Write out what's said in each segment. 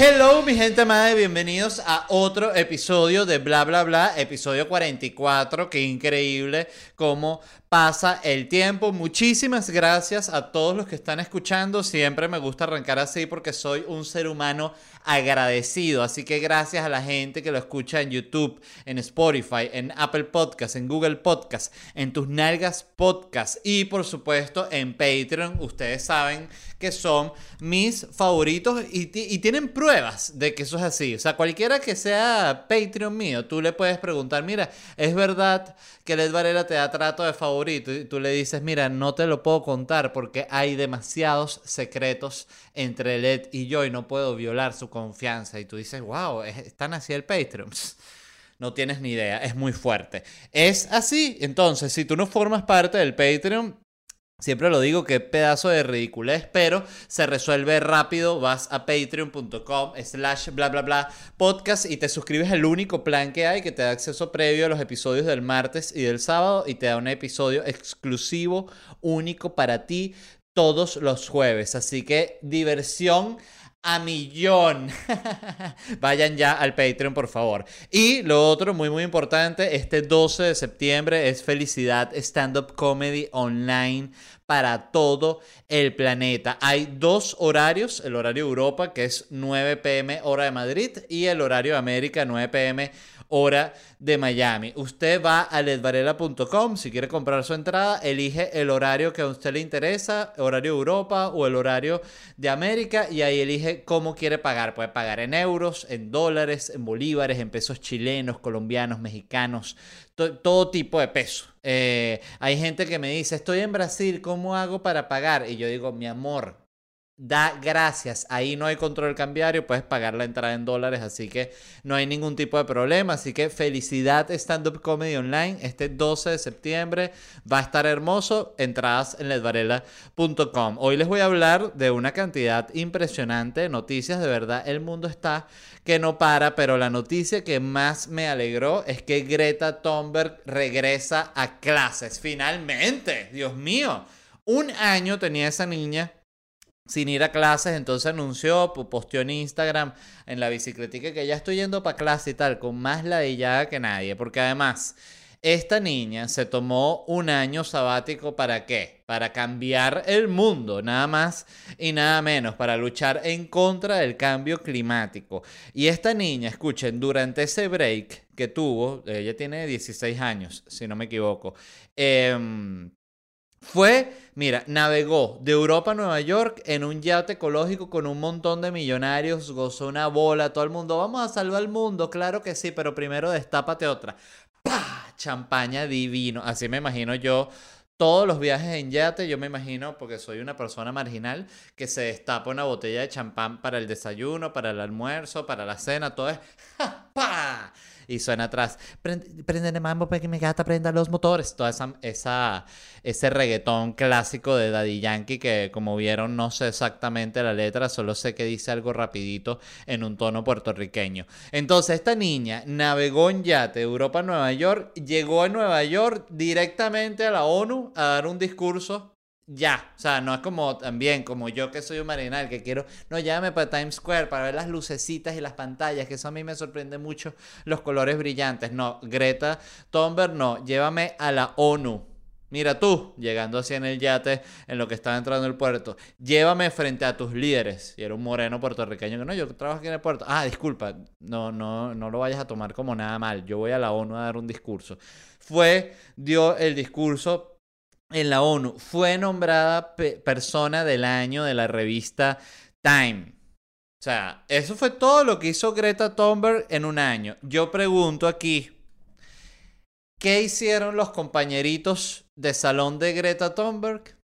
Hello, mi gente amada, y bienvenidos a otro episodio de Bla Bla Bla, episodio 44. Qué increíble cómo pasa el tiempo. Muchísimas gracias a todos los que están escuchando. Siempre me gusta arrancar así porque soy un ser humano agradecido. Así que gracias a la gente que lo escucha en YouTube, en Spotify, en Apple Podcast, en Google Podcast, en tus nalgas podcast y por supuesto en Patreon. Ustedes saben que son mis favoritos y, y tienen pruebas de que eso es así. O sea, cualquiera que sea Patreon mío, tú le puedes preguntar, mira, ¿es verdad que Led Varela te da trato de Y tú le dices, mira, no te lo puedo contar porque hay demasiados secretos entre Led y yo y no puedo violar su confianza. Y tú dices, wow, están así el Patreon. No tienes ni idea, es muy fuerte. Es así, entonces, si tú no formas parte del Patreon, Siempre lo digo, que pedazo de ridiculez, pero se resuelve rápido. Vas a patreon.com slash bla bla bla podcast y te suscribes al único plan que hay que te da acceso previo a los episodios del martes y del sábado y te da un episodio exclusivo, único para ti todos los jueves. Así que diversión a millón. Vayan ya al Patreon, por favor. Y lo otro, muy, muy importante, este 12 de septiembre es Felicidad Stand Up Comedy Online para todo el planeta. Hay dos horarios, el horario Europa, que es 9 pm hora de Madrid, y el horario América, 9 pm hora de Miami. Usted va a ledvarela.com, si quiere comprar su entrada, elige el horario que a usted le interesa, horario Europa o el horario de América, y ahí elige cómo quiere pagar. Puede pagar en euros, en dólares, en bolívares, en pesos chilenos, colombianos, mexicanos, todo tipo de peso. Eh, hay gente que me dice, estoy en Brasil, ¿cómo hago para pagar? Y yo digo, mi amor, da gracias. Ahí no hay control cambiario, puedes pagar la entrada en dólares, así que no hay ningún tipo de problema. Así que felicidad Stand Up Comedy Online este 12 de septiembre. Va a estar hermoso. Entradas en ledvarela.com. Hoy les voy a hablar de una cantidad impresionante de noticias. De verdad, el mundo está que no para, pero la noticia que más me alegró es que Greta Thunberg regresa a clases. Finalmente, Dios mío. Un año tenía esa niña sin ir a clases, entonces anunció, posteó en Instagram, en la bicicletica, que ya estoy yendo para clase y tal, con más ladillada que nadie, porque además, esta niña se tomó un año sabático para qué? Para cambiar el mundo, nada más y nada menos, para luchar en contra del cambio climático. Y esta niña, escuchen, durante ese break que tuvo, ella tiene 16 años, si no me equivoco, eh, fue, mira, navegó de Europa a Nueva York en un yate ecológico con un montón de millonarios, gozó una bola, todo el mundo, vamos a salvar el mundo, claro que sí, pero primero destápate otra. ¡Pah! Champaña divino, así me imagino yo todos los viajes en yate, yo me imagino, porque soy una persona marginal, que se destapa una botella de champán para el desayuno, para el almuerzo, para la cena, todo es ¡pa! Y suena atrás, prende, de mambo para que mi gata prenda los motores, toda esa, esa, ese reggaetón clásico de Daddy Yankee que como vieron no sé exactamente la letra, solo sé que dice algo rapidito en un tono puertorriqueño. Entonces esta niña navegó en yate de Europa a Nueva York, llegó a Nueva York directamente a la ONU a dar un discurso ya, o sea, no es como también como yo que soy un marinal que quiero, no, llévame para Times Square para ver las lucecitas y las pantallas, que eso a mí me sorprende mucho, los colores brillantes. No, Greta Thunberg, no, llévame a la ONU. Mira tú, llegando así en el yate, en lo que estaba entrando el puerto, llévame frente a tus líderes. Y era un moreno puertorriqueño que no, yo trabajo aquí en el puerto. Ah, disculpa, no, no, no lo vayas a tomar como nada mal. Yo voy a la ONU a dar un discurso. Fue, dio el discurso en la ONU. Fue nombrada persona del año de la revista Time. O sea, eso fue todo lo que hizo Greta Thunberg en un año. Yo pregunto aquí, ¿Qué hicieron los compañeritos de salón de Greta Thunberg?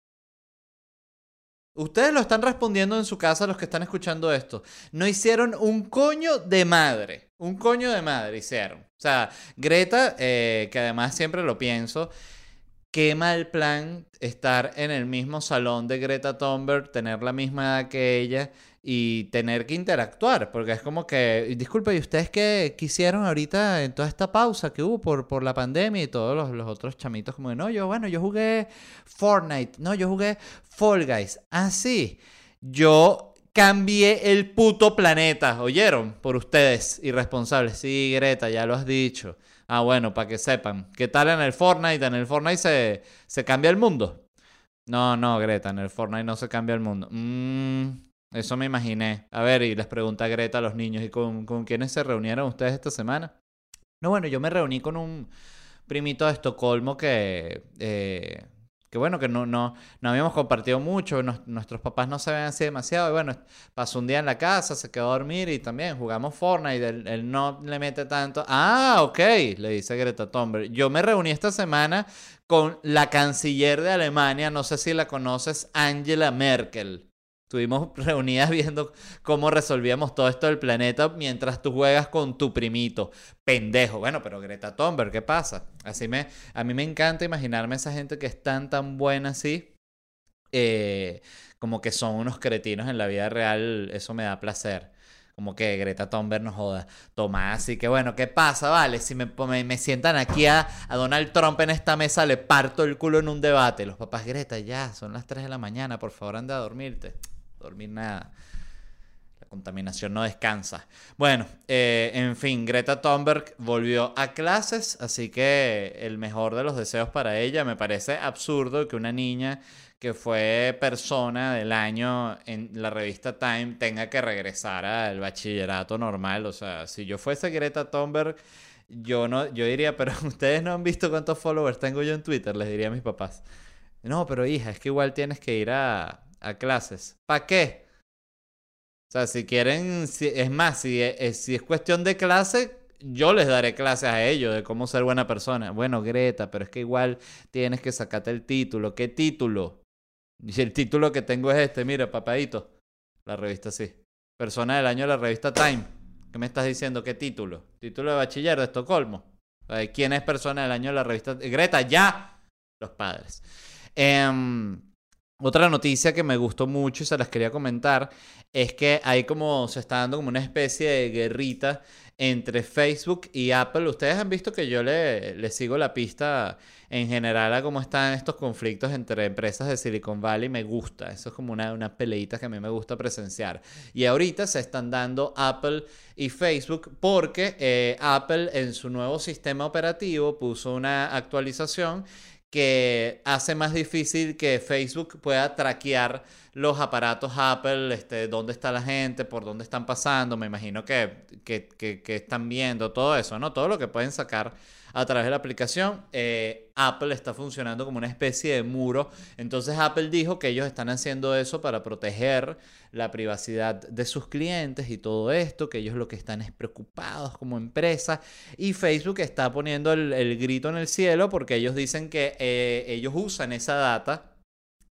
Ustedes lo están respondiendo en su casa los que están escuchando esto. No hicieron un coño de madre. Un coño de madre hicieron. O sea, Greta, eh, que además siempre lo pienso, qué mal plan estar en el mismo salón de Greta Thunberg, tener la misma edad que ella y tener que interactuar, porque es como que, disculpe, ¿y ustedes qué quisieron ahorita en toda esta pausa que hubo por, por la pandemia y todos los, los otros chamitos como de, no, yo, bueno, yo jugué Fortnite, no, yo jugué Fall Guys, ah, sí, yo cambié el puto planeta, ¿oyeron? Por ustedes, irresponsables, sí, Greta, ya lo has dicho. Ah, bueno, para que sepan. ¿Qué tal en el Fortnite? En el Fortnite se, se cambia el mundo. No, no, Greta, en el Fortnite no se cambia el mundo. Mmm... Eso me imaginé. A ver, y les pregunta Greta a los niños, ¿y con, con quiénes se reunieron ustedes esta semana? No, bueno, yo me reuní con un primito de Estocolmo que, eh, que bueno, que no, no, no habíamos compartido mucho, nuestros papás no ven así demasiado, y bueno, pasó un día en la casa, se quedó a dormir y también jugamos Fortnite, él, él no le mete tanto. Ah, ok, le dice Greta Thunberg. Yo me reuní esta semana con la canciller de Alemania, no sé si la conoces, Angela Merkel. Estuvimos reunidas viendo cómo resolvíamos todo esto del planeta mientras tú juegas con tu primito. Pendejo. Bueno, pero Greta Thunberg, ¿qué pasa? Así me, a mí me encanta imaginarme esa gente que es tan, tan buena así. Eh, como que son unos cretinos en la vida real. Eso me da placer. Como que Greta Thunberg nos joda. Tomás, así que bueno, ¿qué pasa? Vale, si me, sientan aquí a, a, Donald Trump en esta mesa, le parto el culo en un debate. Los papás, Greta, ya, son las 3 de la mañana, por favor, anda a dormirte dormir nada. La contaminación no descansa. Bueno, eh, en fin, Greta Thunberg volvió a clases, así que el mejor de los deseos para ella. Me parece absurdo que una niña que fue persona del año en la revista Time tenga que regresar al bachillerato normal. O sea, si yo fuese Greta Thunberg, yo no, yo diría, pero ustedes no han visto cuántos followers tengo yo en Twitter, les diría a mis papás. No, pero hija, es que igual tienes que ir a, a clases. ¿Para qué? O sea, si quieren, es más, si es, si es cuestión de clase, yo les daré clases a ellos de cómo ser buena persona. Bueno, Greta, pero es que igual tienes que sacarte el título. ¿Qué título? Y el título que tengo es este, mira, papadito. La revista sí. Persona del año de la revista Time. ¿Qué me estás diciendo? ¿Qué título? Título de bachiller de Estocolmo. ¿Quién es persona del año de la revista? Greta, ya. Los padres. Eh, otra noticia que me gustó mucho y se las quería comentar es que hay como, se está dando como una especie de guerrita entre Facebook y Apple. Ustedes han visto que yo le, le sigo la pista en general a cómo están estos conflictos entre empresas de Silicon Valley. Me gusta, eso es como una, una peleita que a mí me gusta presenciar. Y ahorita se están dando Apple y Facebook porque eh, Apple en su nuevo sistema operativo puso una actualización que hace más difícil que Facebook pueda traquear los aparatos Apple, este, dónde está la gente, por dónde están pasando, me imagino que, que, que, están viendo todo eso, ¿no? Todo lo que pueden sacar a través de la aplicación. Eh, Apple está funcionando como una especie de muro. Entonces Apple dijo que ellos están haciendo eso para proteger la privacidad de sus clientes y todo esto, que ellos lo que están es preocupados como empresa. Y Facebook está poniendo el, grito en el cielo porque ellos dicen que eh, ellos usan esa data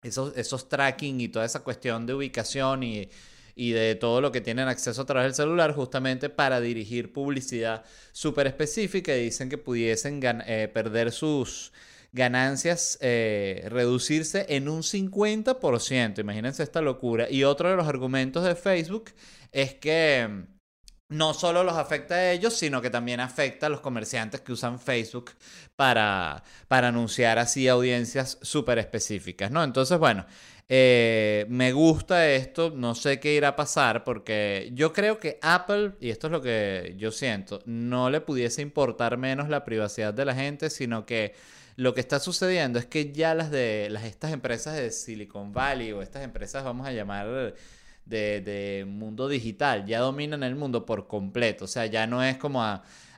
esos, esos tracking y toda esa cuestión de ubicación y, y de todo lo que tienen acceso a través del celular justamente para dirigir publicidad súper específica y dicen que pudiesen eh, perder sus ganancias, eh, reducirse en un 50%. Imagínense esta locura. Y otro de los argumentos de Facebook es que no solo los afecta a ellos, sino que también afecta a los comerciantes que usan Facebook para, para anunciar así audiencias súper específicas, ¿no? Entonces, bueno, eh, me gusta esto, no sé qué irá a pasar, porque yo creo que Apple, y esto es lo que yo siento, no le pudiese importar menos la privacidad de la gente, sino que lo que está sucediendo es que ya las de las, estas empresas de Silicon Valley o estas empresas, vamos a llamar de, de mundo digital, ya dominan el mundo por completo. O sea, ya no es como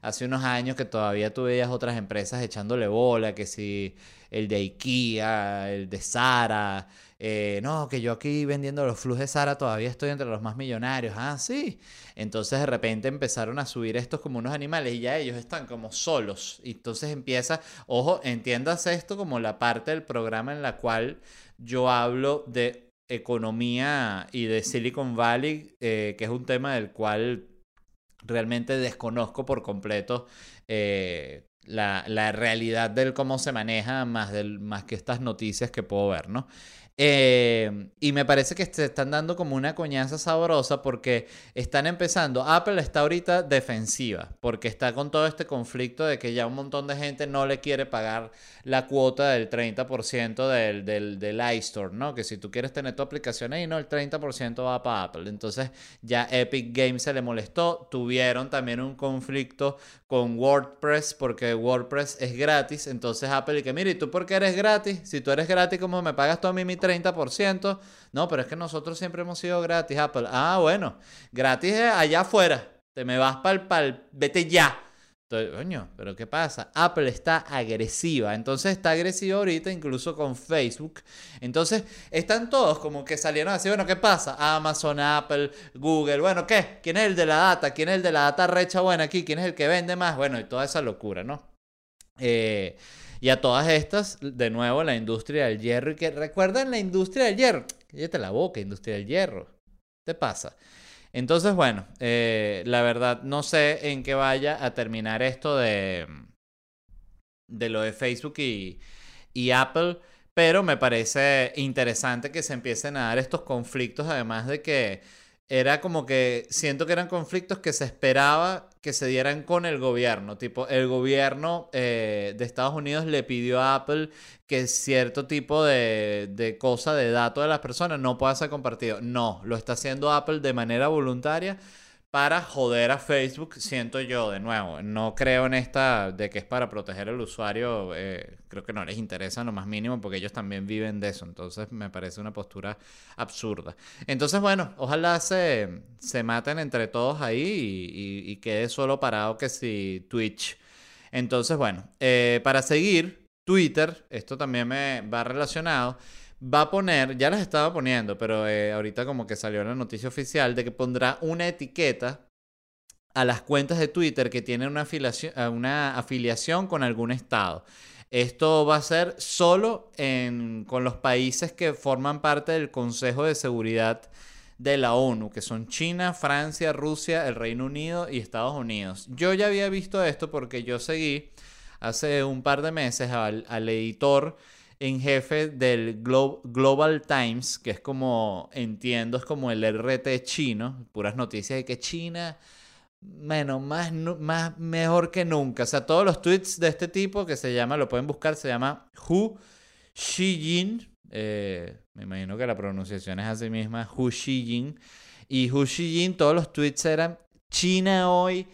hace unos años que todavía tú veías otras empresas echándole bola, que si el de IKEA, el de Zara, eh, no, que yo aquí vendiendo los flujos de Sara todavía estoy entre los más millonarios. Ah, sí. Entonces de repente empezaron a subir estos como unos animales y ya ellos están como solos. Entonces empieza, ojo, entiendas esto como la parte del programa en la cual yo hablo de economía y de Silicon Valley, eh, que es un tema del cual realmente desconozco por completo. Eh, la, la, realidad del cómo se maneja más, del, más que estas noticias que puedo ver, ¿no? Eh, y me parece que se están dando como una coñaza sabrosa porque están empezando. Apple está ahorita defensiva porque está con todo este conflicto de que ya un montón de gente no le quiere pagar la cuota del 30% del, del, del iStore, ¿no? Que si tú quieres tener tu aplicación ahí, no, el 30% va para Apple. Entonces ya Epic Games se le molestó. Tuvieron también un conflicto con WordPress porque WordPress es gratis. Entonces Apple y que, mire, ¿y tú por qué eres gratis? Si tú eres gratis, ¿cómo me pagas tú mi 30%. No, pero es que nosotros siempre hemos sido gratis, Apple. Ah, bueno, gratis allá afuera. Te me vas para el, vete ya. Entonces, coño, pero ¿qué pasa? Apple está agresiva. Entonces está agresiva ahorita incluso con Facebook. Entonces están todos como que salieron así, bueno, ¿qué pasa? Amazon, Apple, Google. Bueno, ¿qué? ¿Quién es el de la data? ¿Quién es el de la data recha buena aquí? ¿Quién es el que vende más? Bueno, y toda esa locura, ¿no? Eh, y a todas estas, de nuevo, la industria del hierro. Y que recuerdan la industria del hierro. Cállate la boca, industria del hierro. ¿Qué te pasa? Entonces, bueno, eh, la verdad no sé en qué vaya a terminar esto de, de lo de Facebook y Apple, pero me parece interesante que se empiecen a dar estos conflictos, además de que era como que siento que eran conflictos que se esperaba que se dieran con el gobierno. Tipo, el gobierno eh, de Estados Unidos le pidió a Apple que cierto tipo de, de cosa, de datos de las personas no pueda ser compartido. No, lo está haciendo Apple de manera voluntaria para joder a Facebook, siento yo, de nuevo. No creo en esta de que es para proteger al usuario. Eh, creo que no les interesa lo más mínimo porque ellos también viven de eso. Entonces me parece una postura absurda. Entonces, bueno, ojalá se, se maten entre todos ahí y, quede solo parado que si Twitch. Entonces, bueno, eh, para seguir, Twitter, esto también me va relacionado va a poner, ya las estaba poniendo, pero eh, ahorita como que salió la noticia oficial de que pondrá una etiqueta a las cuentas de Twitter que tienen una afiliación, eh, una afiliación con algún estado. Esto va a ser solo en, con los países que forman parte del Consejo de Seguridad de la ONU, que son China, Francia, Rusia, el Reino Unido y Estados Unidos. Yo ya había visto esto porque yo seguí hace un par de meses al, al editor en jefe del Global Times, que es como, entiendo, es como el RT chino, puras noticias de que China, bueno, más, más mejor que nunca. O sea, todos los tweets de este tipo que se llama, lo pueden buscar, se llama Hu Xijin. Eh, me imagino que la pronunciación es así misma, Hu Xijin. Y Hu Xijin, todos los tweets eran China hoy,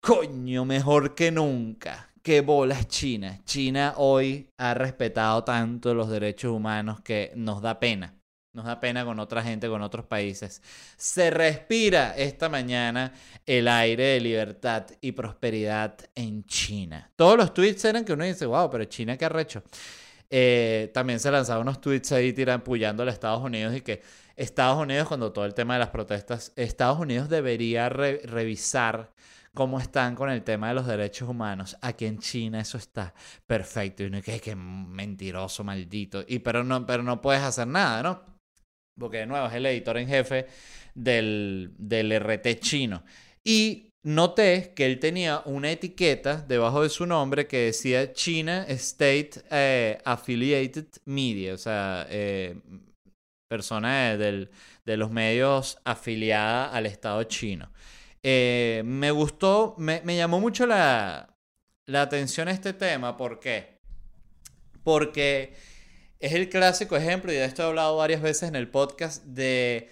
coño, mejor que nunca qué bolas China. China hoy ha respetado tanto los derechos humanos que nos da pena. Nos da pena con otra gente, con otros países. Se respira esta mañana el aire de libertad y prosperidad en China. Todos los tweets eran que uno dice, wow, pero China qué arrecho. Eh, también se lanzaban unos tweets ahí tiran, a Estados Unidos y que Estados Unidos, cuando todo el tema de las protestas, Estados Unidos debería revisar cómo están con el tema de los derechos humanos. Aquí en China eso está perfecto. Y uno que que mentiroso, maldito. Y pero no, pero no puedes hacer nada, ¿no? Porque de nuevo es el editor en jefe del, del RT chino. Y noté que él tenía una etiqueta debajo de su nombre que decía China State eh, Affiliated Media, o sea, eh, persona de los medios afiliada al Estado chino. Eh, me gustó, me, llamó mucho la, atención este tema. ¿Por qué? Porque es el clásico ejemplo, y de esto he hablado varias veces en el podcast, de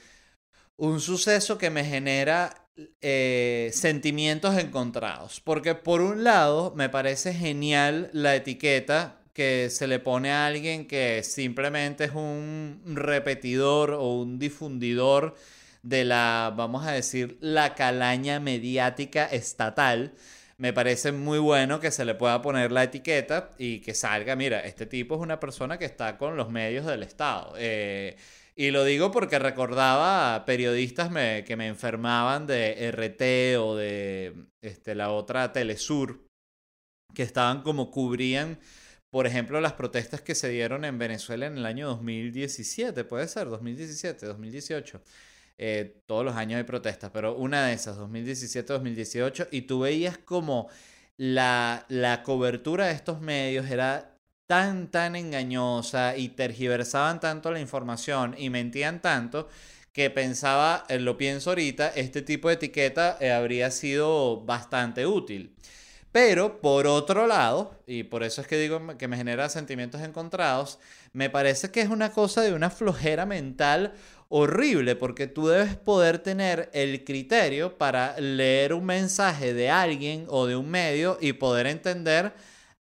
un suceso que me genera eh, sentimientos encontrados. Porque por un lado me parece genial la etiqueta que se le pone a alguien que simplemente es un repetidor o un difundidor de la, vamos a decir, la calaña mediática estatal, me parece muy bueno que se le pueda poner la etiqueta y que salga, mira, este tipo es una persona que está con los medios del Estado. Eh, y lo digo porque recordaba a periodistas que me enfermaban de RT o de este, la otra Telesur, que estaban como cubrían, por ejemplo, las protestas que se dieron en Venezuela en el año 2017, puede ser, 2017, 2018. Eh, todos los años hay protestas, pero una de esas, 2017-2018, y tú veías como la, la cobertura de estos medios era tan, tan engañosa y tergiversaban tanto la información y mentían tanto que pensaba, eh, lo pienso ahorita, este tipo de etiqueta eh, habría sido bastante útil. Pero por otro lado, y por eso es que digo que me genera sentimientos encontrados, me parece que es una cosa de una flojera mental horrible, porque tú debes poder tener el criterio para leer un mensaje de alguien o de un medio y poder entender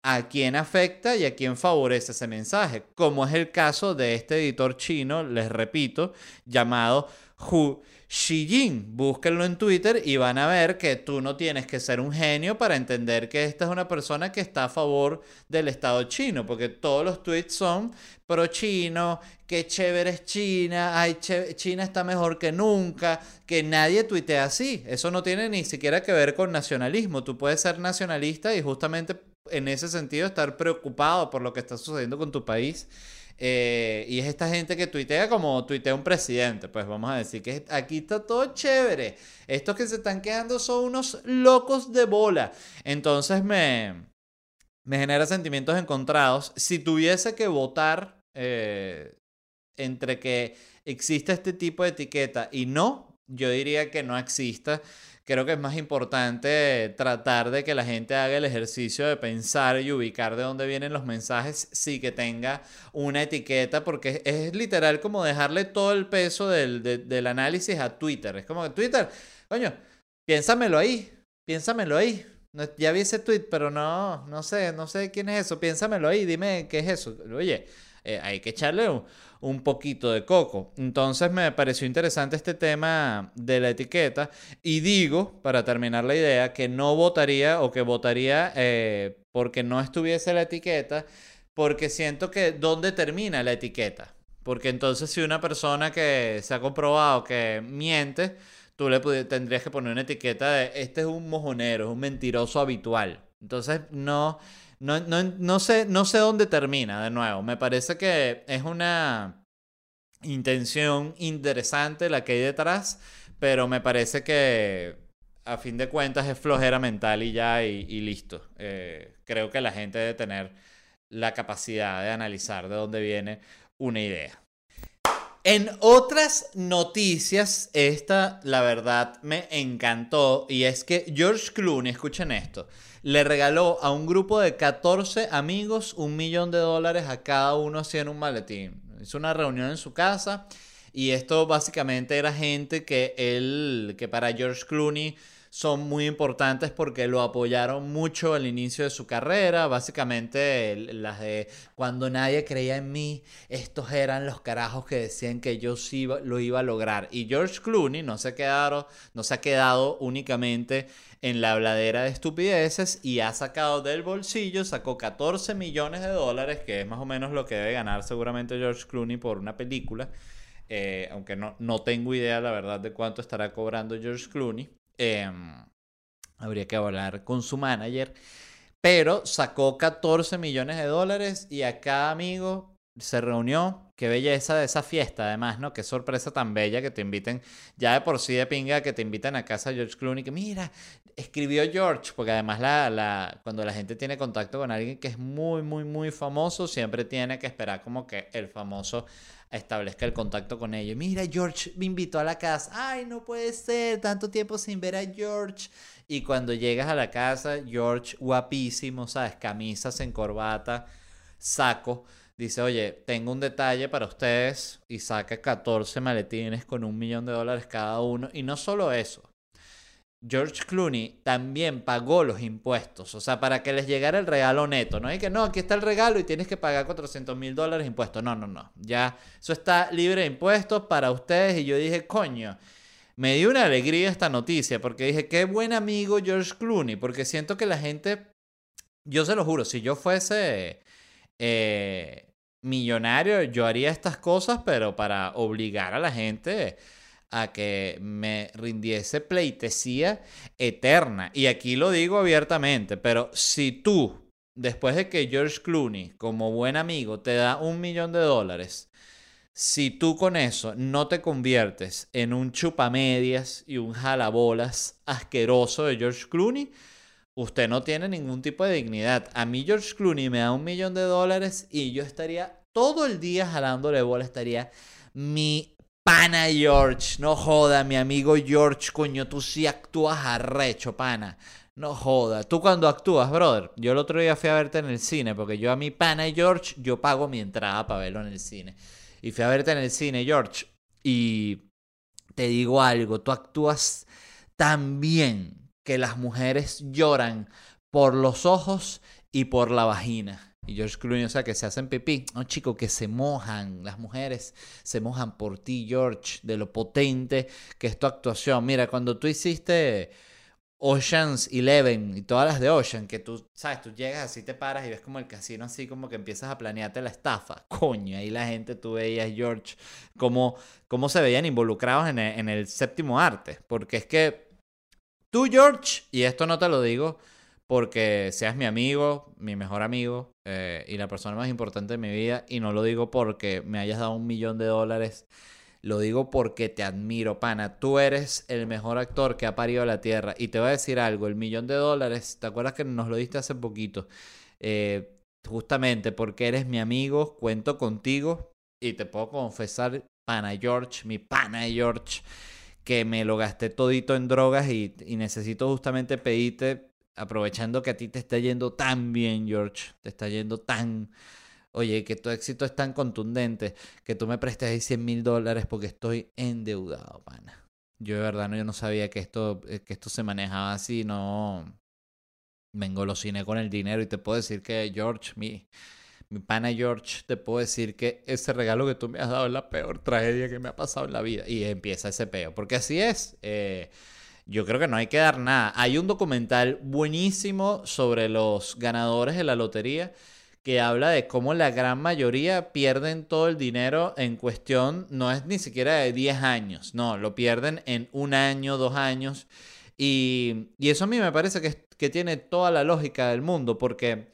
a quién afecta y a quién favorece ese mensaje, como es el caso de este editor chino, les repito, llamado Hu Xijin. Búsquenlo en Twitter y van a ver que tú no tienes que ser un genio para entender que esta es una persona que está a favor del Estado chino, porque todos los tweets son pro chino, que chévere es China, ay, China está mejor que nunca, que nadie tuitea así. Eso no tiene ni siquiera que ver con nacionalismo. Tú puedes ser nacionalista y justamente en ese sentido estar preocupado por lo que está sucediendo con tu país. Eh, y es esta gente que tuitea como tuitea un presidente. Pues vamos a decir que aquí está todo chévere. Estos que se están quedando son unos locos de bola. Entonces me, me genera sentimientos encontrados. Si tuviese que votar eh, entre que exista este tipo de etiqueta y no, yo diría que no exista creo que es más importante tratar de que la gente haga el ejercicio de pensar y ubicar de dónde vienen los mensajes, sí que tenga una etiqueta, porque es, literal como dejarle todo el peso del, del, análisis a Twitter. Es como que Twitter, coño, piénsamelo ahí, piénsamelo ahí. ya vi ese tweet, pero no, no sé, no sé quién es eso, piénsamelo ahí, dime qué es eso. Oye, eh, hay que echarle un, poquito de coco. Entonces me pareció interesante este tema de la etiqueta y digo, para terminar la idea, que no votaría o que votaría eh, porque no estuviese la etiqueta, porque siento que ¿dónde termina la etiqueta? Porque entonces si una persona que se ha comprobado que miente, tú le tendrías que poner una etiqueta de este es un mojonero, es un mentiroso habitual. Entonces no no, no, no, sé, no sé dónde termina, de nuevo. Me parece que es una intención interesante la que hay detrás, pero me parece que a fin de cuentas es flojera mental y ya, y, listo. Eh, creo que la gente debe tener la capacidad de analizar de dónde viene una idea. En otras noticias, esta la verdad me encantó y es que George Clooney, escuchen esto, le regaló a un grupo de 14 amigos un millón de dólares a cada uno en un maletín. Hizo una reunión en su casa y esto básicamente era gente que él, que para George Clooney son muy importantes porque lo apoyaron mucho al inicio de su carrera. Básicamente, las de cuando nadie creía en mí, estos eran los carajos que decían que yo sí lo iba a lograr. Y George Clooney no se, quedaron, no se ha quedado únicamente en la habladera de estupideces y ha sacado del bolsillo, sacó 14 millones de dólares, que es más o menos lo que debe ganar seguramente George Clooney por una película. Eh, aunque no, no tengo idea, la verdad, de cuánto estará cobrando George Clooney. Em, habría que hablar con su manager. Pero sacó 14 millones de dólares y a cada amigo se reunió. Qué belleza de esa fiesta, además, ¿no? Qué sorpresa tan bella que te inviten, ya de por sí de pinga, que te invitan a casa George Clooney, que mira, escribió George, porque además la, la, cuando la gente tiene contacto con alguien que es muy, muy, muy famoso, siempre tiene que esperar como que el famoso establezca el contacto con ellos. Mira, George me invitó a la casa. Ay, no puede ser, tanto tiempo sin ver a George. Y cuando llegas a la casa, George guapísimo, ¿sabes? Camisas en corbata, saco dice, oye, tengo un detalle para ustedes y saca 14 maletines con un millón de dólares cada uno. Y no solo eso, George Clooney también pagó los impuestos, o sea, para que les llegara el regalo neto, no hay que, no, aquí está el regalo y tienes que pagar 400 mil dólares impuestos, no, no, no, ya, eso está libre de impuestos para ustedes. Y yo dije, coño, me dio una alegría esta noticia porque dije, qué buen amigo George Clooney, porque siento que la gente, yo se lo juro, si yo fuese eh, millonario, yo haría estas cosas, pero para obligar a la gente a que me rindiese pleitesía eterna. Y aquí lo digo abiertamente, pero si tú, después de que George Clooney, como buen amigo, te da un millón de dólares, si tú con eso no te conviertes en un chupamedias y un jalabolas asqueroso de George Clooney, usted no tiene ningún tipo de dignidad. A mí George Clooney me da un millón de dólares y yo estaría todo el día jalándole bola, estaría mi pana George, no joda, mi amigo George, coño, tú sí actúas arrecho, pana. No joda, tú cuando actúas, brother. Yo el otro día fui a verte en el cine, porque yo a mi pana George, yo pago mi entrada para verlo en el cine. Y fui a verte en el cine, George. Y te digo algo, tú actúas tan bien que las mujeres lloran por los ojos y por la vagina. Y George Clooney, o sea, que se hacen pipí. No, chico, que se mojan. Las mujeres se mojan por ti, George, de lo potente que es tu actuación. Mira, cuando tú hiciste Ocean's Eleven y todas las de Ocean, que tú, sabes, tú llegas así, te paras y ves como el casino así, como que empiezas a planearte la estafa. Coño, ahí la gente, tú veías, George, cómo, cómo se veían involucrados en el, en el séptimo arte. Porque es que tú, George, y esto no te lo digo porque seas mi amigo, mi mejor amigo eh, y la persona más importante de mi vida. Y no lo digo porque me hayas dado un millón de dólares. Lo digo porque te admiro, pana. Tú eres el mejor actor que ha parido la tierra. Y te voy a decir algo, el millón de dólares, ¿te acuerdas que nos lo diste hace poquito? Eh, justamente porque eres mi amigo, cuento contigo y te puedo confesar, pana George, mi pana George, que me lo gasté todito en drogas y, y necesito justamente pedirte aprovechando que a ti te está yendo tan bien, George, te está yendo tan... Oye, que tu éxito es tan contundente que tú me prestes ahí 100 mil dólares porque estoy endeudado, pana. Yo de verdad no, yo no sabía que esto, eh, que esto se manejaba así, no... Me engolosiné con el dinero y te puedo decir que George, mi, mi pana George, te puedo decir que ese regalo que tú me has dado es la peor tragedia que me ha pasado en la vida. Y empieza ese peo, porque así es. Eh, yo creo que no hay que dar nada. Hay un documental buenísimo sobre los ganadores de la lotería que habla de cómo la gran mayoría pierden todo el dinero en cuestión, no es ni siquiera de 10 años, no, lo pierden en un año, dos años. Y, eso a mí me parece que, que tiene toda la lógica del mundo, porque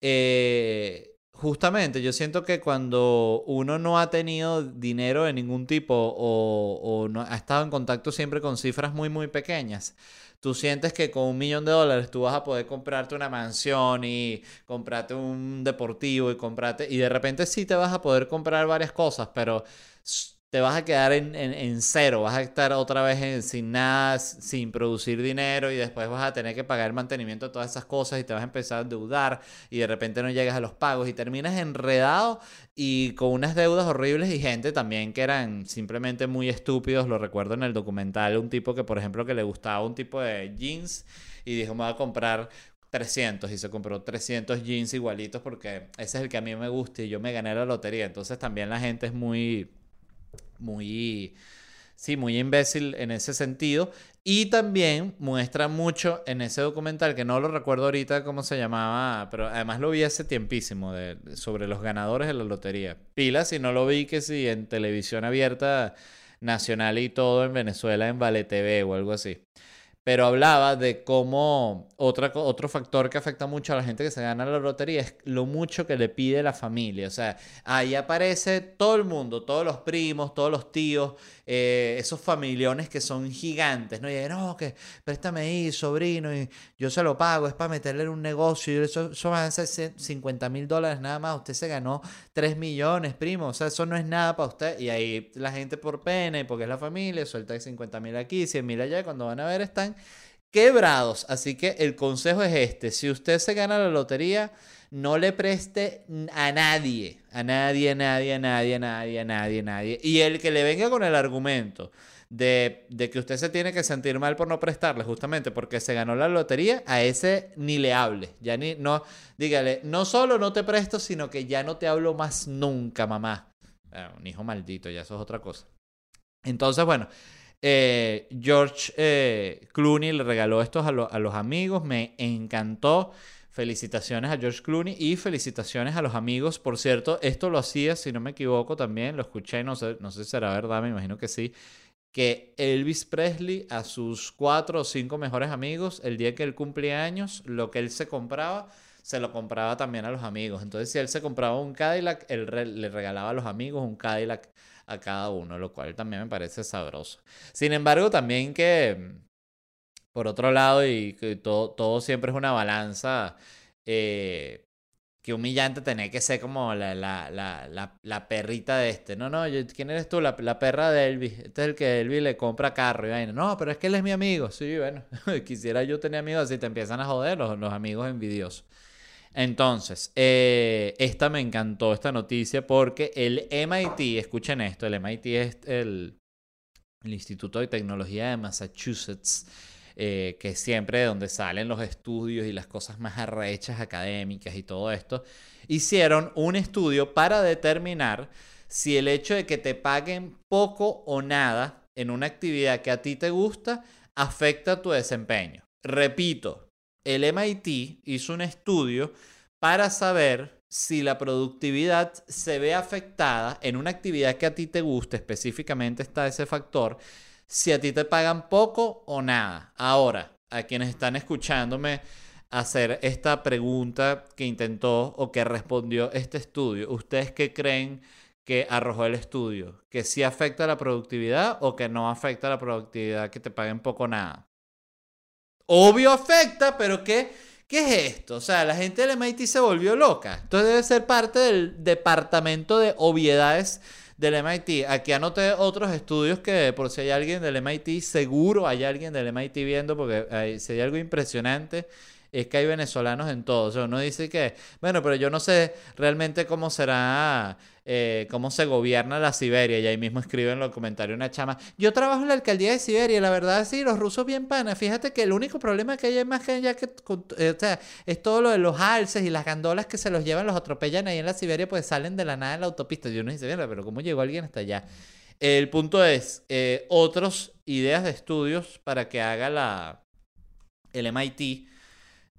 eh, Justamente, yo siento que cuando uno no ha tenido dinero de ningún tipo o, no ha estado en contacto siempre con cifras muy, muy pequeñas, tú sientes que con un millón de dólares tú vas a poder comprarte una mansión y comprarte un deportivo y comprarte, y de repente sí te vas a poder comprar varias cosas, pero te vas a quedar en, en, cero, vas a estar otra vez sin nada, sin producir dinero y después vas a tener que pagar el mantenimiento de todas esas cosas y te vas a empezar a endeudar y de repente no llegas a los pagos y terminas enredado y con unas deudas horribles y gente también que eran simplemente muy estúpidos, lo recuerdo en el documental, un tipo que por ejemplo que le gustaba un tipo de jeans y dijo me voy a comprar 300 y se compró 300 jeans igualitos porque ese es el que a mí me gusta y yo me gané la lotería. Entonces también la gente es muy muy, sí, muy imbécil en ese sentido. Y también muestra mucho en ese documental, que no lo recuerdo ahorita cómo se llamaba, pero además lo vi hace tiempísimo, de, sobre los ganadores de la lotería. Pila, si no lo vi, que si en televisión abierta nacional y todo en Venezuela, en Vale TV o algo así pero hablaba de cómo otra, otro factor que afecta mucho a la gente que se gana la lotería es lo mucho que le pide la familia. O sea, ahí aparece todo el mundo, todos los primos, todos los tíos, eh, esos familiones que son gigantes, ¿no? Y no, que préstame ahí, sobrino, y yo se lo pago, es para meterle en un negocio, y eso, eso van a ser 50 mil dólares nada más, usted se ganó 3 millones, primo, o sea, eso no es nada para usted. Y ahí la gente por pena y porque es la familia, suelta 50 mil aquí, 100 mil allá, cuando van a ver están quebrados. Así que el consejo es este, si usted se gana la lotería, no le preste a nadie, a nadie, a nadie, a nadie, a nadie, a nadie, a nadie. Y el que le venga con el argumento de, de, que usted se tiene que sentir mal por no prestarle, justamente porque se ganó la lotería, a ese ni le hable. Ya ni, no, dígale, no solo no te presto, sino que ya no te hablo más nunca, mamá. un hijo maldito, ya eso es otra cosa. Entonces, bueno, Eh, George eh, Clooney le regaló estos a, los amigos, me encantó. Felicitaciones a George Clooney y felicitaciones a los amigos. Por cierto, esto lo hacía, si no me equivoco, también lo escuché, no sé, no sé si será verdad, me imagino que sí, que Elvis Presley a sus cuatro o cinco mejores amigos, el día que él cumplía años, lo que él se compraba, se lo compraba también a los amigos. Entonces, si él se compraba un Cadillac, él le regalaba a los amigos un Cadillac a cada uno, lo cual también me parece sabroso. Sin embargo, también que por otro lado, y que todo, todo siempre es una balanza, eh, que humillante tener que ser como la, la, la, la, perrita de este. No, no, ¿quién eres tú? La, perra de Elvis. Este es el que Elvis le compra carro y vaina. No, pero es que él es mi amigo. Sí, bueno, quisiera yo tener amigos así, te empiezan a joder los, los amigos envidiosos. Entonces, eh, esta me encantó, esta noticia, porque el MIT, escuchen esto, el MIT es el, Instituto de Tecnología de Massachusetts eh, que siempre de donde salen los estudios y las cosas más arrechas académicas y todo esto, hicieron un estudio para determinar si el hecho de que te paguen poco o nada en una actividad que a ti te gusta afecta tu desempeño. Repito, el MIT hizo un estudio para saber si la productividad se ve afectada en una actividad que a ti te gusta, específicamente está ese factor, si a ti te pagan poco o nada. Ahora, a quienes están escuchándome hacer esta pregunta que intentó o que respondió este estudio, ¿ustedes qué creen que arrojó el estudio? ¿Que sí afecta la productividad o que no afecta la productividad que te paguen poco o nada? Obvio afecta, pero ¿qué, ¿qué es esto? O sea, la gente del MIT se volvió loca. Entonces debe ser parte del departamento de obviedades del MIT. Aquí anoté otros estudios que por si hay alguien del MIT, seguro hay alguien del MIT viendo, porque si hay algo impresionante es que hay venezolanos en todo. O sea, uno dice que, bueno, pero yo no sé realmente cómo será, eh, cómo se gobierna la Siberia. Y ahí mismo escriben en los comentarios una chama. Yo trabajo en la alcaldía de Siberia la verdad sí, los rusos bien panas. Fíjate que el único problema que hay es más que ya que, eh, o sea, es todo lo de los alces y las gandolas que se los llevan, los atropellan ahí en la Siberia, pues salen de la nada en la autopista. Y uno dice, mira, pero ¿cómo llegó alguien hasta allá? El punto es, eh, otras ideas de estudios para que haga la, el MIT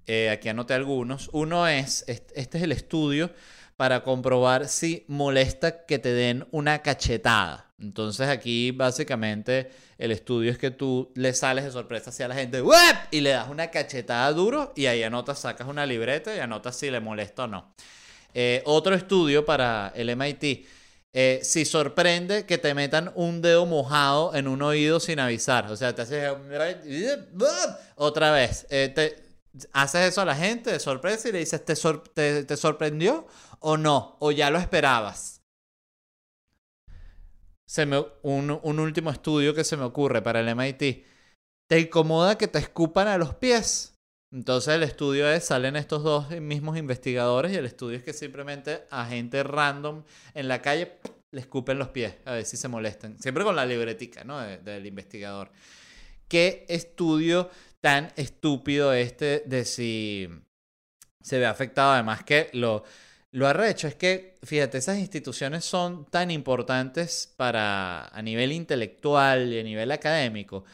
eh, aquí anoté algunos. Uno es, este es el estudio para comprobar si molesta que te den una cachetada. Entonces aquí básicamente el estudio es que tú le sales de sorpresa hacia la gente y le das una cachetada duro y ahí anotas, sacas una libreta y anotas si le molesta o no. Eh, otro estudio para el MIT. Eh, si sorprende que te metan un dedo mojado en un oído sin avisar. O sea, te haces otra vez. Haces eso a la gente de sorpresa y le dices, ¿te, te, sorprendió o no? ¿O ya lo esperabas? Se me, un, un, último estudio que se me ocurre para el MIT. ¿Te incomoda que te escupan a los pies? Entonces el estudio es, salen estos dos mismos investigadores y el estudio es que simplemente a gente random en la calle le escupen los pies, a ver si se molestan. Siempre con la libretica, ¿no? del investigador. ¿Qué estudio tan estúpido este de si se ve afectado. Además que lo, lo arrecho es que, fíjate, esas instituciones son tan importantes para a nivel intelectual y a nivel académico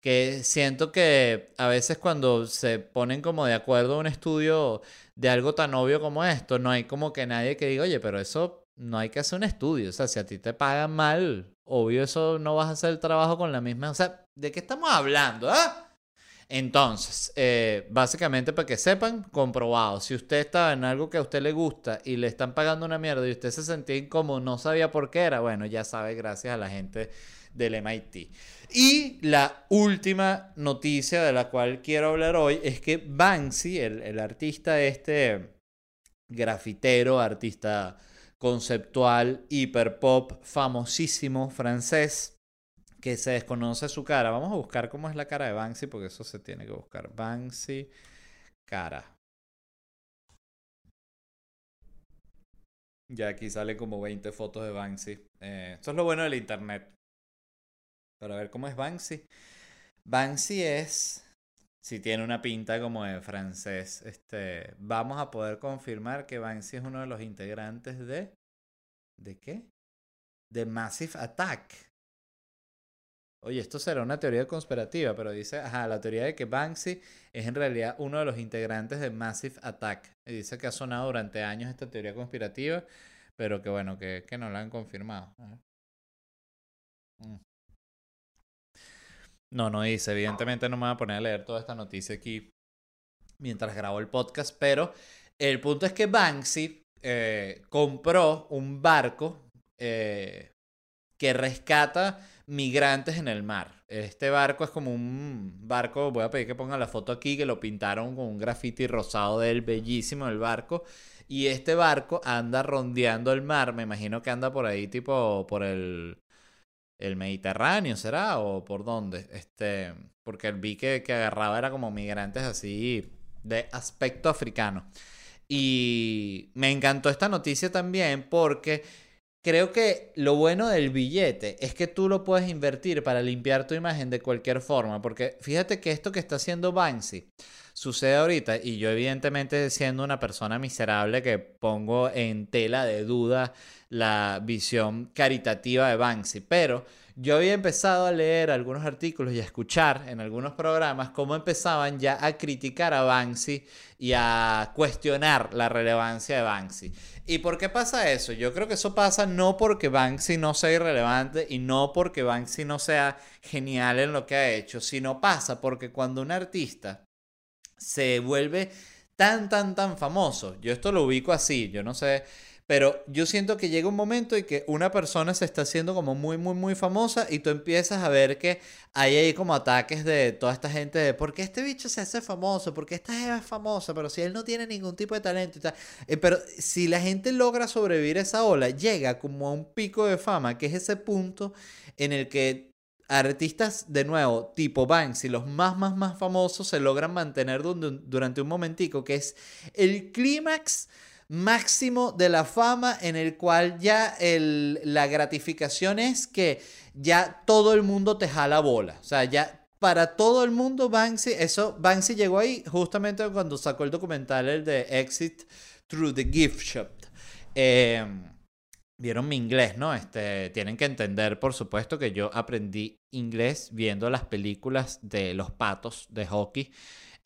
que siento que a veces cuando se ponen como de acuerdo un estudio de algo tan obvio como esto, no hay como que nadie que diga, oye, pero eso no hay que hacer un estudio. O sea, si a ti te pagan mal, obvio eso no vas a hacer el trabajo con la misma. O sea, ¿de qué estamos hablando? ¿Ah? Entonces, eh, básicamente para que sepan, comprobado. Si usted estaba en algo que a usted le gusta y le están pagando una mierda y usted se sentía incómodo, no sabía por qué era, bueno, ya sabe, gracias a la gente del MIT. Y la última noticia de la cual quiero hablar hoy es que Banksy, el, el artista este grafitero, artista conceptual, hiperpop, famosísimo francés, que se desconoce su cara. Vamos a buscar cómo es la cara de Banksy, porque eso se tiene que buscar. Banksy, cara. Ya aquí sale como 20 fotos de Banksy. Eh, esto es lo bueno del internet. Para ver cómo es Banksy. Banksy es. Si tiene una pinta como de francés. Este. Vamos a poder confirmar que Banksy es uno de los integrantes de. ¿De qué? De Massive Attack. Oye, esto será una teoría conspirativa, pero dice, ajá, la teoría de que Banksy es en realidad uno de los integrantes de Massive Attack. Y dice que ha sonado durante años esta teoría conspirativa, pero que bueno, que, no la han confirmado. Mm. No, no dice, evidentemente no me voy a poner a leer toda esta noticia aquí mientras grabo el podcast, pero el punto es que Banksy eh, compró un barco eh, que rescata migrantes en el mar. Este barco es como un barco, voy a pedir que pongan la foto aquí, que lo pintaron con un graffiti rosado del bellísimo el barco. Y este barco anda rondeando el mar, me imagino que anda por ahí tipo por el, Mediterráneo, ¿será? ¿O por dónde? Este, porque vi que, que agarraba era como migrantes así de aspecto africano. Y me encantó esta noticia también porque creo que lo bueno del billete es que tú lo puedes invertir para limpiar tu imagen de cualquier forma. Porque fíjate que esto que está haciendo Banksy sucede ahorita y yo evidentemente siendo una persona miserable que pongo en tela de duda la visión caritativa de Banksy, pero yo había empezado a leer algunos artículos y a escuchar en algunos programas cómo empezaban ya a criticar a Banksy y a cuestionar la relevancia de Banksy. ¿Y por qué pasa eso? Yo creo que eso pasa no porque Banksy no sea irrelevante y no porque Banksy no sea genial en lo que ha hecho, sino pasa porque cuando un artista se vuelve tan, tan, tan famoso, yo esto lo ubico así, yo no sé pero yo siento que llega un momento en que una persona se está haciendo como muy, muy, muy famosa y tú empiezas a ver que hay ahí como ataques de toda esta gente de ¿por qué este bicho se hace famoso? ¿Por qué esta jeva es famosa? Pero si él no tiene ningún tipo de talento y tal. Eh, pero si la gente logra sobrevivir a esa ola, llega como a un pico de fama, que es ese punto en el que artistas de nuevo, tipo Banksy, los más, más, más famosos, se logran mantener durante un momentico, que es el clímax máximo de la fama en el cual ya el, la gratificación es que ya todo el mundo te jala bola. O sea, ya para todo el mundo Banksy, eso, Banksy llegó ahí justamente cuando sacó el documental, el de Exit Through the Gift Shop. Em, vieron mi inglés, ¿no? Este, tienen que entender, por supuesto, que yo aprendí inglés viendo las películas de los patos de hockey.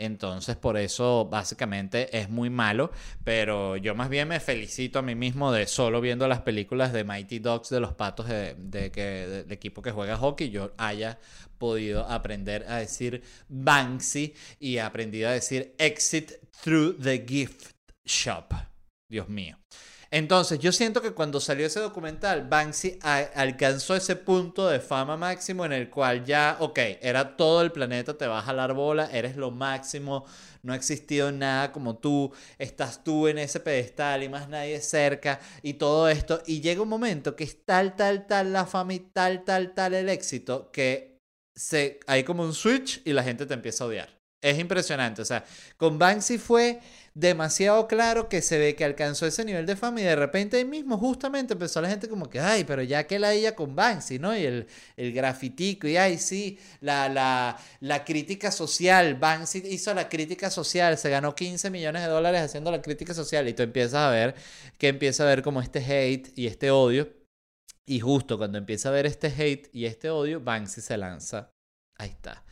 Entonces, por eso básicamente es muy malo. Pero yo más bien me felicito a mí mismo de solo viendo las películas de Mighty Dogs de los patos de, que del equipo que juega hockey, yo haya podido aprender a decir Banksy y aprendido a decir Exit through the gift shop. Dios mío. Entonces, yo siento que cuando salió ese documental, Banksy alcanzó ese punto de fama máximo en el cual ya, ok, era todo el planeta, te va a jalar bola, eres lo máximo, no ha existido nada como tú, estás tú en ese pedestal y más nadie cerca y todo esto. Y llega un momento que es tal, tal, tal la fama y tal, tal, tal el éxito que se, hay como un switch y la gente te empieza a odiar. Es impresionante, o sea, con Banksy fue demasiado claro que se ve que alcanzó ese nivel de fama y de repente ahí mismo justamente empezó la gente como que, ay, pero ya que la ella con Banksy, ¿no? Y el, el grafitico y ay, sí, la, la, la crítica social, Banksy hizo la crítica social, se ganó 15 millones de dólares haciendo la crítica social y tú empiezas a ver que empieza a ver como este hate y este odio. Y justo cuando empieza a ver este hate y este odio, Banksy se lanza. Ahí está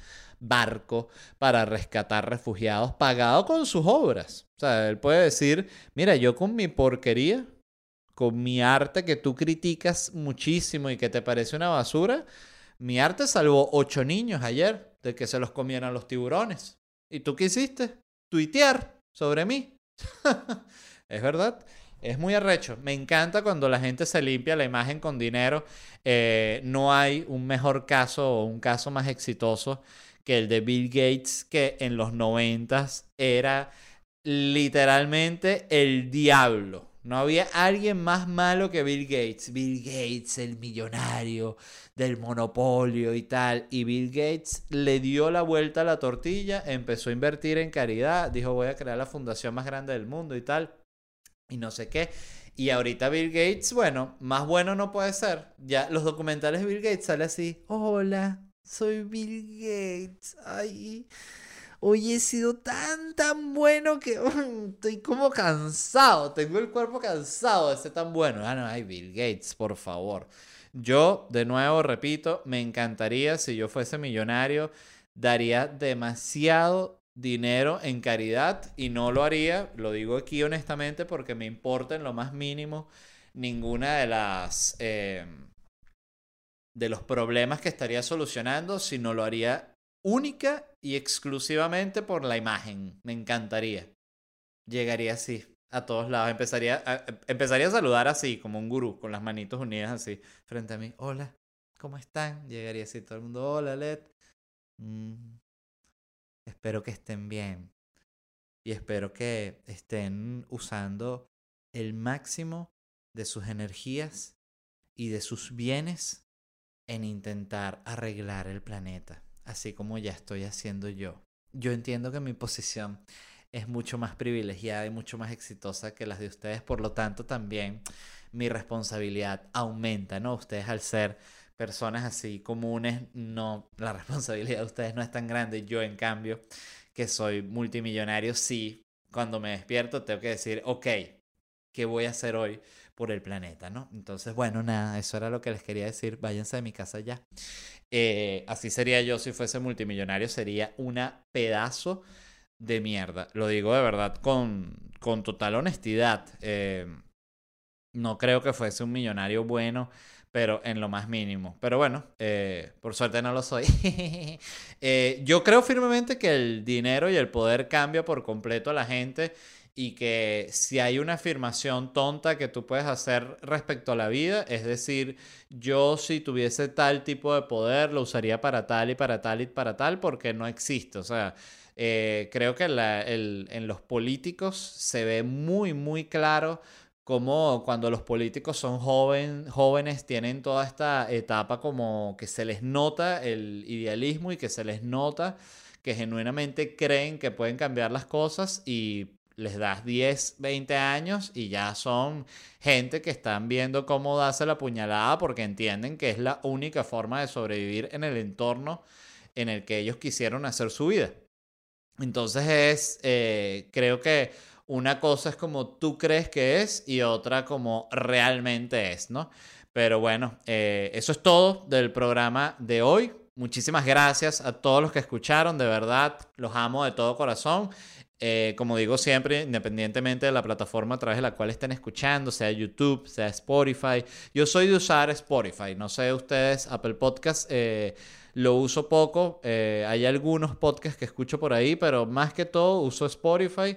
barco para rescatar refugiados pagado con sus obras. O sea, él puede decir, mira, yo con mi porquería, con mi arte que tú criticas muchísimo y que te parece una basura, mi arte salvó ocho niños ayer de que se los comieran los tiburones. ¿Y tú qué hiciste? Tuitear sobre mí. es verdad. Es muy arrecho. Me encanta cuando la gente se limpia la imagen con dinero. Eh, no hay un mejor caso o un caso más exitoso que el de Bill Gates, que en los noventas era literalmente el diablo. No había alguien más malo que Bill Gates. Bill Gates, el millonario del monopolio y tal. Y Bill Gates le dio la vuelta a la tortilla, empezó a invertir en caridad, dijo voy a crear la fundación más grande del mundo y tal. Y no sé qué. Y ahorita Bill Gates, bueno, más bueno no puede ser. Ya los documentales de Bill Gates sale así, hola, soy Bill Gates. Ay, hoy he sido tan, tan bueno que estoy como cansado. Tengo el cuerpo cansado de ser tan bueno. Ah, no, ay, Bill Gates, por favor. Yo, de nuevo, repito, me encantaría si yo fuese millonario, daría demasiado dinero en caridad y no lo haría, lo digo aquí honestamente porque me importa en lo más mínimo ninguna de las... Eh, de los problemas que estaría solucionando, sino lo haría única y exclusivamente por la imagen. Me encantaría. Llegaría así a todos lados. Empezaría a, empezaría a saludar así, como un gurú, con las manitos unidas así, frente a mí. Hola, ¿cómo están? Llegaría así todo el mundo. Hola, Led. Mm, espero que estén bien. Y espero que estén usando el máximo de sus energías y de sus bienes en intentar arreglar el planeta, así como ya estoy haciendo yo. Yo entiendo que mi posición es mucho más privilegiada y mucho más exitosa que las de ustedes, por lo tanto también mi responsabilidad aumenta, ¿no? Ustedes al ser personas así comunes, no, la responsabilidad de ustedes no es tan grande. Yo, en cambio, que soy multimillonario, sí, cuando me despierto tengo que decir, ok, ¿qué voy a hacer hoy por el planeta, ¿no? Entonces, bueno, nada, eso era lo que les quería decir. Váyanse de mi casa ya. Eh, así sería yo si fuese multimillonario, sería una pedazo de mierda. Lo digo de verdad con, con total honestidad. Eh, no creo que fuese un millonario bueno, pero en lo más mínimo. Pero bueno, eh, por suerte no lo soy. yo creo firmemente que el dinero y el poder cambia por completo a la gente y que si hay una afirmación tonta que tú puedes hacer respecto a la vida, es decir, yo si tuviese tal tipo de poder lo usaría para tal y para tal y para tal porque no existe. O sea, eh, creo que en los políticos se ve muy, muy claro cómo cuando los políticos son joven, jóvenes tienen toda esta etapa como que se les nota el idealismo y que se les nota que genuinamente creen que pueden cambiar las cosas y les das 10, 20 años y ya son gente que están viendo cómo darse la puñalada porque entienden que es la única forma de sobrevivir en el entorno en el que ellos quisieron hacer su vida. Entonces es, eh, creo que una cosa es como tú crees que es y otra como realmente es, ¿no? Pero bueno, eh, eso es todo del programa de hoy. Muchísimas gracias a todos los que escucharon, de verdad, los amo de todo corazón. Eh, como digo siempre, independientemente de la plataforma a través de la cual estén escuchando, sea YouTube, sea Spotify. Yo soy de usar Spotify, no sé ustedes, Apple Podcast eh, lo uso poco. Eh, hay algunos podcasts que escucho por ahí, pero más que todo uso Spotify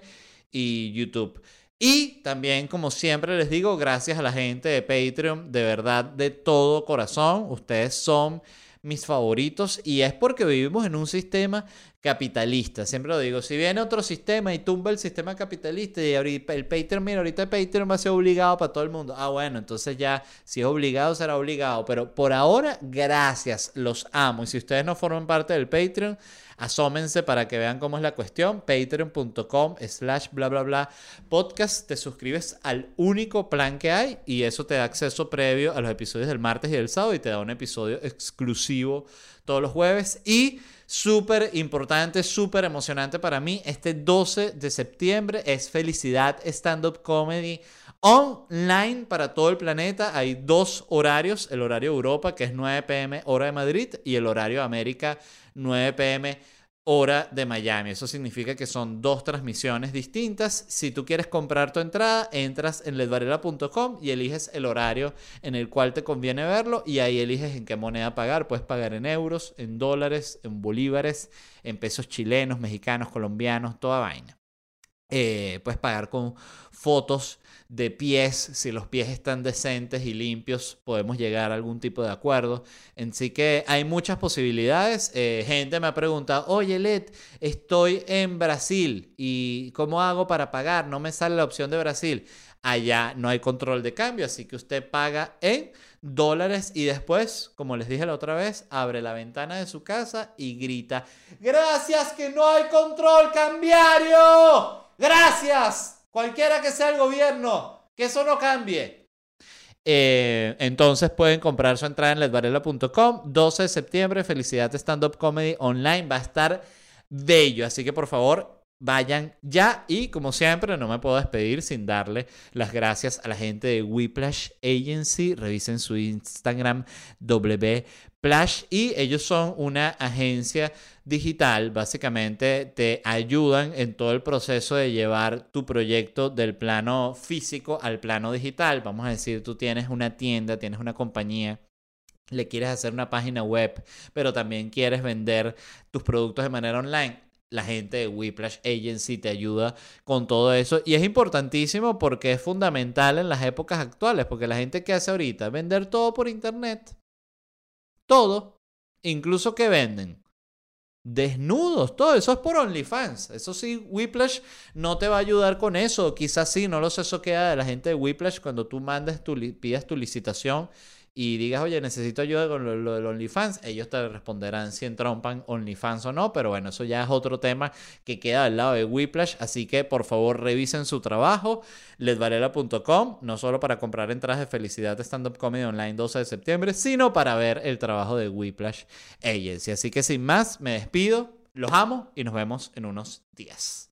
y YouTube. Y también, como siempre les digo, gracias a la gente de Patreon, de verdad, de todo corazón. Ustedes son mis favoritos y es porque vivimos en un sistema capitalista. Siempre lo digo, si viene otro sistema y tumba el sistema capitalista y ahorita el Patreon, mira, ahorita el Patreon va a ser obligado para todo el mundo. Ah, bueno, entonces ya, si es obligado, será obligado. Pero por ahora, gracias, los amo. Y si ustedes no forman parte del Patreon, asómense para que vean cómo es la cuestión. Patreon.com slash bla bla bla podcast. Te suscribes al único plan que hay y eso te da acceso previo a los episodios del martes y del sábado y te da un episodio exclusivo todos los jueves. Y súper importante, súper emocionante para mí, este 12 de septiembre es Felicidad Stand Up Comedy online para todo el planeta. Hay dos horarios, el horario Europa que es 9 pm hora de Madrid y el horario América 9 pm hora de Miami. Eso significa que son dos transmisiones distintas. Si tú quieres comprar tu entrada, entras en ledvarela.com y eliges el horario en el cual te conviene verlo y ahí eliges en qué moneda pagar. Puedes pagar en euros, en dólares, en bolívares, en pesos chilenos, mexicanos, colombianos, toda vaina. Eh, puedes pagar con fotos de pies, si los pies están decentes y limpios, podemos llegar a algún tipo de acuerdo. Así que hay muchas posibilidades. Eh, gente me ha preguntado, oye Led, estoy en Brasil y ¿cómo hago para pagar? No me sale la opción de Brasil. Allá no hay control de cambio, así que usted paga en dólares y después, como les dije la otra vez, abre la ventana de su casa y grita, gracias que no hay control cambiario. Gracias cualquiera que sea el gobierno, que eso no cambie. Eh, entonces pueden comprar su entrada en ledvarela.com. 12 de septiembre, Felicidad Stand Up Comedy Online. Va a estar bello. Así que por favor, Vayan ya y como siempre no me puedo despedir sin darle las gracias a la gente de Whiplash Agency. Revisen su Instagram Wplash y ellos son una agencia digital. Básicamente te ayudan en todo el proceso de llevar tu proyecto del plano físico al plano digital. Vamos a decir, tú tienes una tienda, tienes una compañía le quieres hacer una página web, pero también quieres vender tus productos de manera online la gente de Whiplash Agency te ayuda con todo eso. Y es importantísimo porque es fundamental en las épocas actuales, porque la gente que hace ahorita, vender todo por internet. Todo. Incluso que venden. Desnudos, todo eso es por OnlyFans. Eso sí, Whiplash no te va a ayudar con eso. Quizás sí, no lo sé, eso queda de la gente de Whiplash cuando tú mandes tu, pidas tu licitación y digas, oye, necesito ayuda con lo, del OnlyFans, ellos te responderán si entrompan OnlyFans o no, pero bueno, eso ya es otro tema que queda al lado de Whiplash, así que por favor revisen su trabajo, ledvarela.com, no solo para comprar entradas de felicidad de Stand Up Comedy Online 12 de septiembre, sino para ver el trabajo de Whiplash Agency. Así que sin más, me despido, los amo y nos vemos en unos días.